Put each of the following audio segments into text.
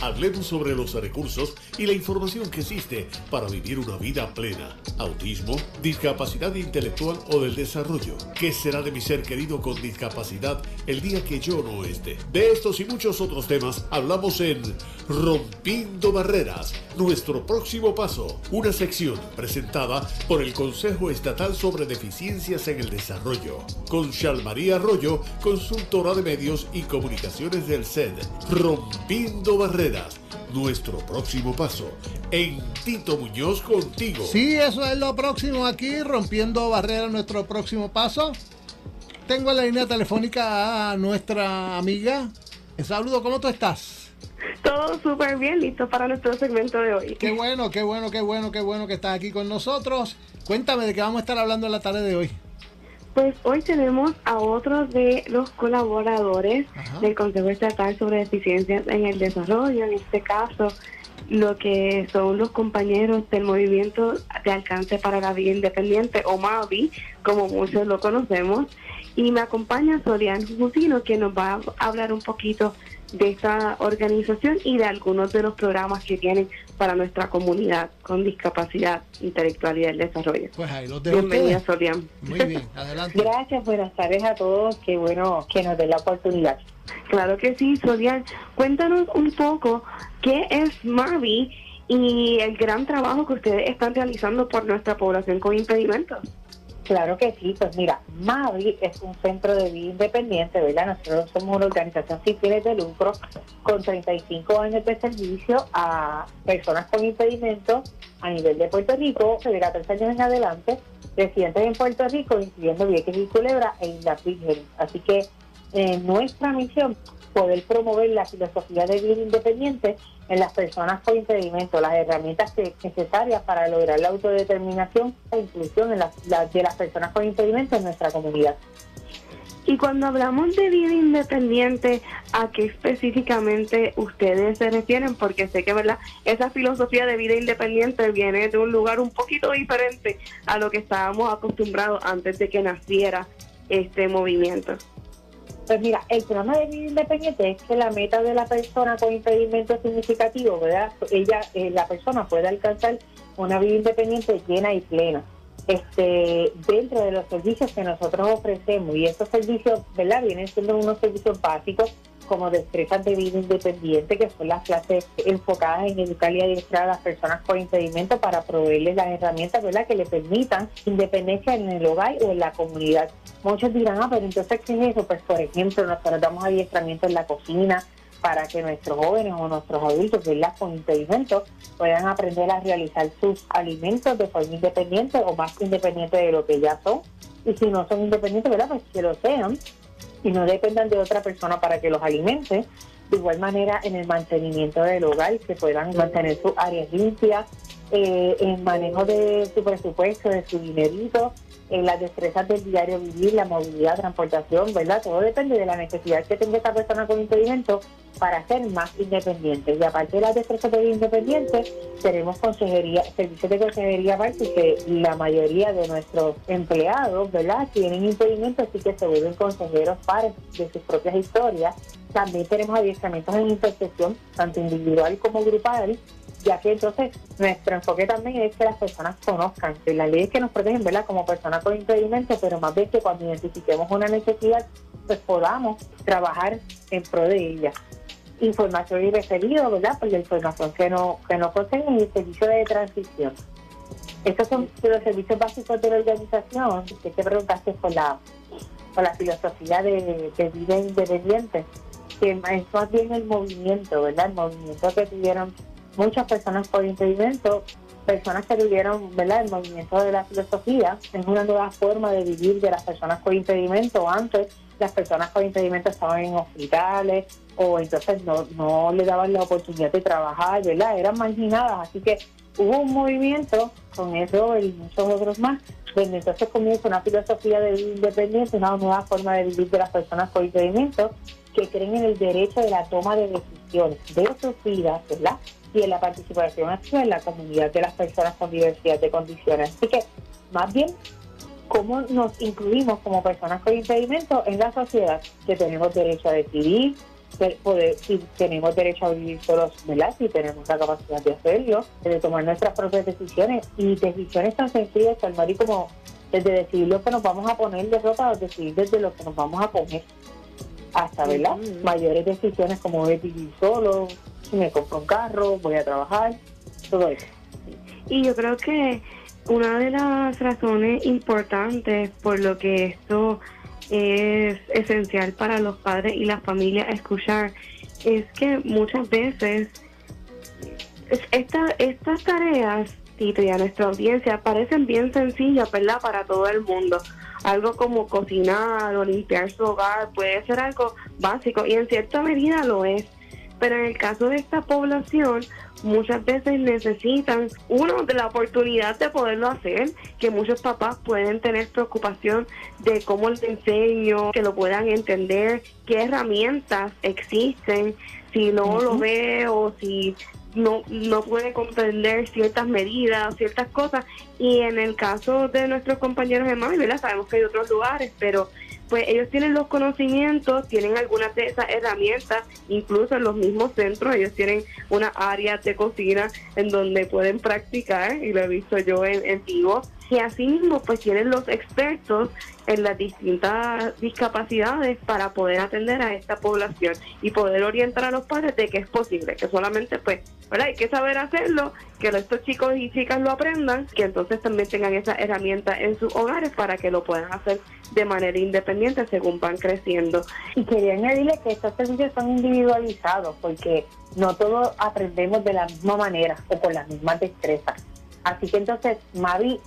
Hablemos sobre los recursos y la información que existe para vivir una vida plena. Autismo, discapacidad intelectual o del desarrollo. ¿Qué será de mi ser querido con discapacidad el día que yo no esté? De estos y muchos otros temas hablamos en Rompiendo Barreras, nuestro próximo paso, una sección presentada por el Consejo Estatal sobre Deficiencias en el Desarrollo, con María Arroyo, consultora de medios y comunicaciones del SED. Rompiendo Barreras, nuestro próximo paso. En Tito Muñoz contigo. Sí, eso es lo próximo aquí, Rompiendo Barreras, nuestro próximo paso. Tengo en la línea telefónica a nuestra amiga. Saludo, ¿cómo tú estás? Todo súper bien, listo para nuestro segmento de hoy. Qué bueno, qué bueno, qué bueno, qué bueno que estás aquí con nosotros. Cuéntame de qué vamos a estar hablando en la tarde de hoy. Pues hoy tenemos a otro de los colaboradores del Consejo Estatal sobre Deficiencias en el Desarrollo, en este caso lo que son los compañeros del Movimiento de Alcance para la Vida Independiente, o MAVI, como muchos lo conocemos, y me acompaña Sorian Jusino, que nos va a hablar un poquito de esta organización y de algunos de los programas que tienen para nuestra comunidad con discapacidad intelectual y del desarrollo. Pues ahí los Bienvenida, Solian. Muy bien, adelante. Gracias, buenas tardes a todos. Qué bueno que nos den la oportunidad. Claro que sí, Solian. Cuéntanos un poco qué es Mavi y el gran trabajo que ustedes están realizando por nuestra población con impedimentos. Claro que sí, pues mira, MAVI es un centro de vida independiente, ¿verdad? Nosotros somos una organización sin fines de lucro con 35 años de servicio a personas con impedimentos a nivel de Puerto Rico, de 14 años en adelante, residentes en Puerto Rico, incluyendo Vieques y Culebra e Islas. Así que eh, nuestra misión poder promover la filosofía de vida independiente en las personas con impedimento, las herramientas necesarias para lograr la autodeterminación e inclusión de las personas con impedimento en nuestra comunidad. Y cuando hablamos de vida independiente, ¿a qué específicamente ustedes se refieren? Porque sé que ¿verdad? esa filosofía de vida independiente viene de un lugar un poquito diferente a lo que estábamos acostumbrados antes de que naciera este movimiento. Pues mira, el programa de vida independiente es que la meta de la persona con impedimento significativo, ¿verdad? Ella, eh, la persona puede alcanzar una vida independiente llena y plena. Este, dentro de los servicios que nosotros ofrecemos, y esos servicios, ¿verdad? Vienen siendo unos servicios básicos como destrezas de vida independiente, que son las clases enfocadas en educar y adiestrar a las personas con impedimento para proveerles las herramientas ¿verdad? que le permitan independencia en el hogar o en la comunidad. Muchos dirán, ah, pero entonces, ¿qué es eso? Pues, por ejemplo, nosotros damos adiestramiento en la cocina, para que nuestros jóvenes o nuestros adultos ¿verdad? con impedimento puedan aprender a realizar sus alimentos de forma independiente o más independiente de lo que ya son. Y si no son independientes, ¿verdad? pues que lo sean y no dependan de otra persona para que los alimente. De igual manera, en el mantenimiento del hogar, que puedan mantener sus áreas limpias, eh, en manejo de su presupuesto, de su dinerito, en las destrezas del diario vivir, la movilidad, transportación, ¿verdad? Todo depende de la necesidad que tenga esta persona con impedimento para ser más independiente. Y aparte de las destrezas de independiente, tenemos consejería, servicios de consejería que la mayoría de nuestros empleados, ¿verdad? Tienen impedimento, así que se vuelven consejeros para de sus propias historias. También tenemos adiestramientos en intersección, tanto individual como grupal, ya que entonces nuestro enfoque también es que las personas conozcan que las leyes que nos protegen, ¿verdad? Como personas con impedimento, pero más bien que cuando identifiquemos una necesidad, pues podamos trabajar en pro de ella. Información y referido, ¿verdad? Pues la información que no, que no poseen y el servicio de transición. Estos son los servicios básicos de la organización que te preguntaste por la, por la filosofía de vida independiente, que es más bien el movimiento, ¿verdad? El movimiento que tuvieron muchas personas con impedimento, personas que vivieron ¿verdad? el movimiento de la filosofía, es una nueva forma de vivir de las personas con impedimento. Antes las personas con impedimento estaban en hospitales o entonces no, no le daban la oportunidad de trabajar, ¿verdad? Eran marginadas, así que hubo un movimiento con eso y muchos otros más, entonces comienza una filosofía de vida independiente, una nueva forma de vivir de las personas con impedimento que creen en el derecho de la toma de decisiones de sus vidas, ¿verdad? y en la participación activa en la comunidad de las personas con diversidad de condiciones. Así que, más bien, cómo nos incluimos como personas con impedimento en la sociedad, que tenemos derecho a decidir, si tenemos derecho a vivir solos, ¿verdad? Si tenemos la capacidad de hacerlo, de tomar nuestras propias decisiones y decisiones tan sencillas, y como desde decidir lo que nos vamos a poner de ropa, decidir desde lo que nos vamos a comer, hasta, ¿verdad? Mayores decisiones como voy vivir solo, me compro un carro, voy a trabajar, todo eso. Y yo creo que una de las razones importantes por lo que esto es esencial para los padres y las familias escuchar es que muchas veces esta, estas tareas, Y a nuestra audiencia parecen bien sencillas, ¿verdad? Para todo el mundo. Algo como cocinar o limpiar su hogar puede ser algo básico y en cierta medida lo es. Pero en el caso de esta población, muchas veces necesitan, uno, de la oportunidad de poderlo hacer, que muchos papás pueden tener preocupación de cómo les enseño, que lo puedan entender, qué herramientas existen, si no lo ve o si no, no puede comprender ciertas medidas, ciertas cosas. Y en el caso de nuestros compañeros de mami, sabemos que hay otros lugares, pero pues ellos tienen los conocimientos, tienen algunas de esas herramientas, incluso en los mismos centros, ellos tienen una área de cocina en donde pueden practicar, y lo he visto yo en, en vivo, y asimismo pues tienen los expertos en las distintas discapacidades para poder atender a esta población y poder orientar a los padres de que es posible, que solamente pues, ¿verdad? Hay que saber hacerlo, que estos chicos y chicas lo aprendan, que entonces también tengan esa herramienta en sus hogares para que lo puedan hacer de manera independiente según van creciendo. Y quería añadirle que estos servicios son individualizados porque no todos aprendemos de la misma manera o con las mismas destrezas. Así que entonces Mavi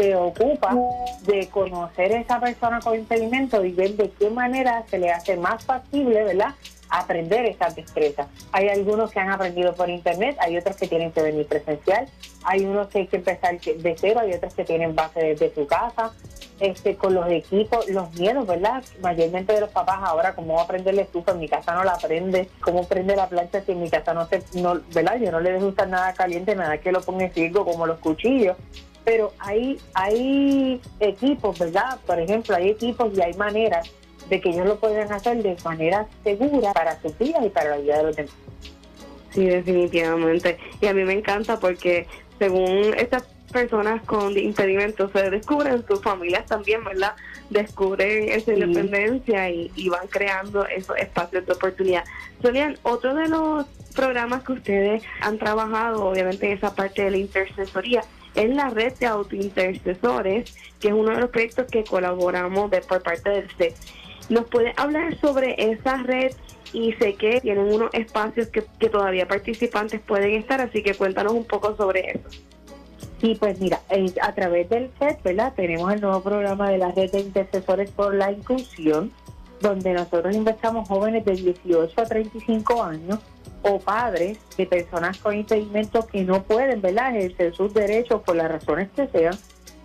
se ocupa de conocer a esa persona con impedimento y ver de qué manera se le hace más factible, ¿verdad? aprender esas destrezas. Hay algunos que han aprendido por internet, hay otros que tienen que venir presencial, hay unos que hay que empezar de cero, hay otros que tienen base desde su casa, este, con los equipos, los miedos, ¿verdad? Mayormente de los papás ahora, cómo aprender la en mi casa no la aprende, cómo prende la plancha si en mi casa no se, no, ¿verdad? Yo no le dejo usar nada caliente, nada que lo ponga en circo como los cuchillos pero hay, hay equipos, ¿verdad? Por ejemplo, hay equipos y hay maneras de que ellos lo puedan hacer de manera segura para su vida y para la vida de los demás. Sí, definitivamente. Y a mí me encanta porque según estas personas con impedimentos se descubren, sus familias también, ¿verdad? Descubren esa independencia y, y, van creando esos espacios de oportunidad. Solian, otro de los programas que ustedes han trabajado, obviamente en esa parte de la intercesoría, es la red de autointercesores, que es uno de los proyectos que colaboramos de, por parte del CEP. ¿Nos puede hablar sobre esa red? Y sé que tienen unos espacios que, todavía participantes pueden estar, así que cuéntanos un poco sobre eso. Sí, pues mira, a través del CET, ¿verdad? Tenemos el nuevo programa de la red de intercesores por la inclusión, donde nosotros investamos jóvenes de 18 a 35 años o padres de personas con impedimentos que no pueden ¿verdad? ejercer sus derechos por las razones que sean.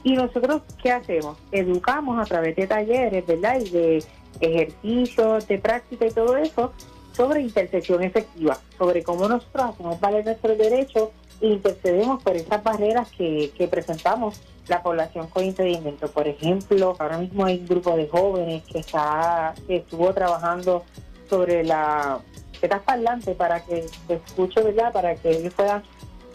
Y nosotros, ¿qué hacemos? Educamos a través de talleres, ¿verdad? Y de ejercicios, de práctica y todo eso sobre intercesión efectiva, sobre cómo nosotros hacemos valer nuestros derechos e intercedemos por esas barreras que, que presentamos la población con impedimento. Por ejemplo, ahora mismo hay un grupo de jóvenes que está que estuvo trabajando sobre la para parlante para que se escuche, ¿verdad? Para que ellos puedan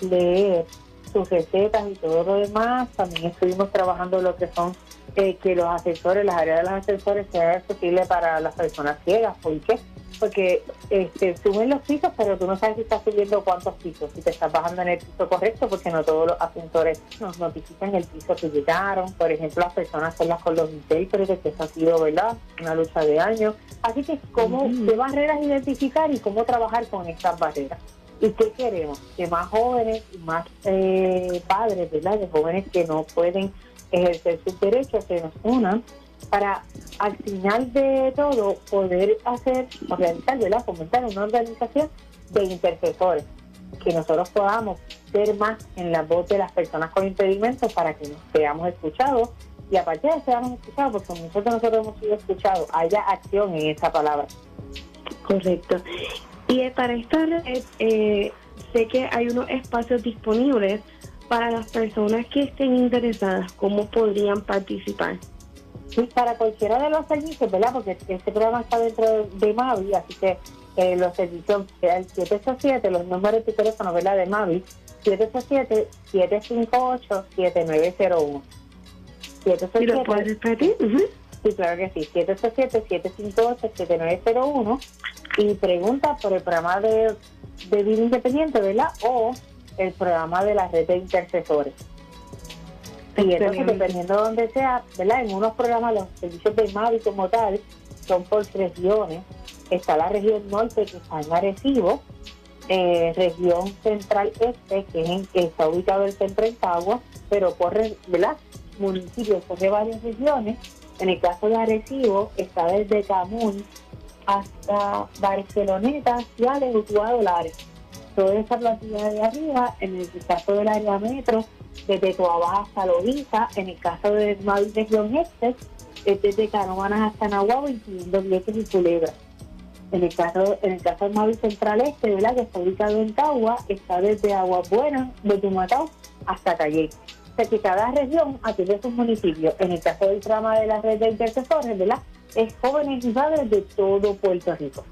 leer sus recetas y todo lo demás. También estuvimos trabajando lo que son eh, que los asesores, las áreas de los asesores sean accesibles para las personas ciegas. ¿Por qué? Porque este, suben los pisos, pero tú no sabes si estás subiendo cuántos pisos, si te estás bajando en el piso correcto, porque no todos los asesores nos notifican el piso que llegaron. Por ejemplo, las personas son las con los intérpretes, que eso ha sido, ¿verdad?, una lucha de años. Así que, ¿cómo, qué barreras identificar y cómo trabajar con estas barreras? ¿Y qué queremos? Que más jóvenes y más eh, padres, ¿verdad?, de jóvenes que no pueden ejercer sus derechos se nos unan para al final de todo poder hacer, organizar, ¿verdad? fomentar una organización de intercesores, que nosotros podamos ser más en la voz de las personas con impedimentos para que nos seamos escuchados y aparte de seamos escuchados, porque nosotros nosotros hemos sido escuchados, haya acción en esa palabra. Correcto. Y para esta red, eh, sé que hay unos espacios disponibles para las personas que estén interesadas, ¿cómo podrían participar? Sí, para cualquiera de los servicios, ¿verdad? Porque este programa está dentro de Mavi, así que eh, los servicios al 787, los números de teléfono ¿verdad? de Mavi, 787-758-7901. 787 lo puedes repetir? Sí, claro que sí. 787-758-7901 y pregunta por el programa de, de vida independiente, ¿verdad? O el programa de la red de intercesores. Y entonces, dependiendo de donde sea, ¿verdad? En unos programas, los servicios de MAVI como tal son por regiones. Está la región norte, que está en Arecibo, eh, región central este, que, es que está ubicado el centro en Cagua, pero corre, ¿verdad? Municipios, corre varias regiones. En el caso de Arecibo, está desde Camuy hasta Barceloneta, Ciales, Utuado, Dolares. Toda esa plantilla de arriba, en el caso del área metro, desde Toabá hasta Loviza, en el caso de Madrid región este, es desde Canomanas hasta Nahuatl, incluyendo Vieques y Culebra. En el caso, en el caso del Madrid Central Este, ¿verdad? que está ubicado en Cagua, está desde Aguas Buenas, desde Matao hasta Calle. O sea que cada región atiende sus municipios. En el caso del trama de la red de intercesores, ¿verdad? Es jóvenes y padres de todo Puerto Rico.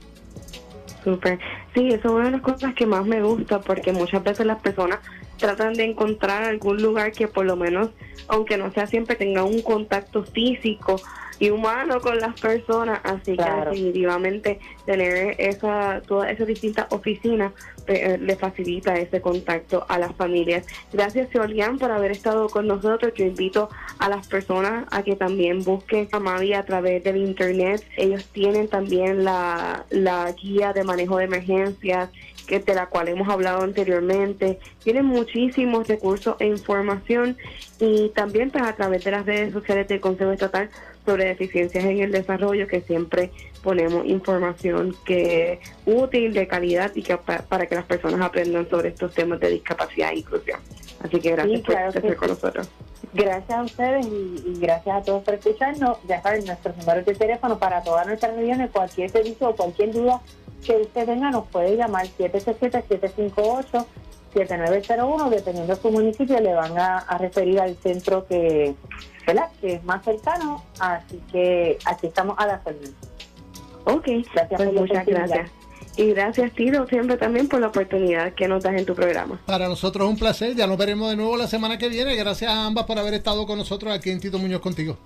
Súper. Sí, eso es una de las cosas que más me gusta porque muchas veces las personas tratan de encontrar algún lugar que por lo menos, aunque no sea siempre, tenga un contacto físico y humano con las personas, así que definitivamente tener esa todas esas distintas oficinas eh, le facilita ese contacto a las familias. Gracias, Seolian, por haber estado con nosotros. Yo invito a las personas a que también busquen a Mavi a través del internet. Ellos tienen también la, la guía de manejo de emergencias que de la cual hemos hablado anteriormente. Tienen muchísimos recursos e información y también pues, a través de las redes sociales del Consejo Estatal sobre deficiencias en el desarrollo, que siempre ponemos información que es útil, de calidad y que para que las personas aprendan sobre estos temas de discapacidad e inclusión. Así que gracias por estar con nosotros. Gracias a ustedes y, gracias a todos por escucharnos. Ya saben, nuestros números de teléfono para todas nuestras reuniones, cualquier servicio o cualquier duda que usted tenga, nos puede llamar 767-758-7901. Dependiendo de su municipio, le van a referir al centro que que es más cercano, así que aquí estamos a la salud. Ok, gracias pues muchas gracias. Y gracias, Tito, siempre también por la oportunidad que nos das en tu programa. Para nosotros es un placer. Ya nos veremos de nuevo la semana que viene. Gracias a ambas por haber estado con nosotros aquí en Tito Muñoz contigo.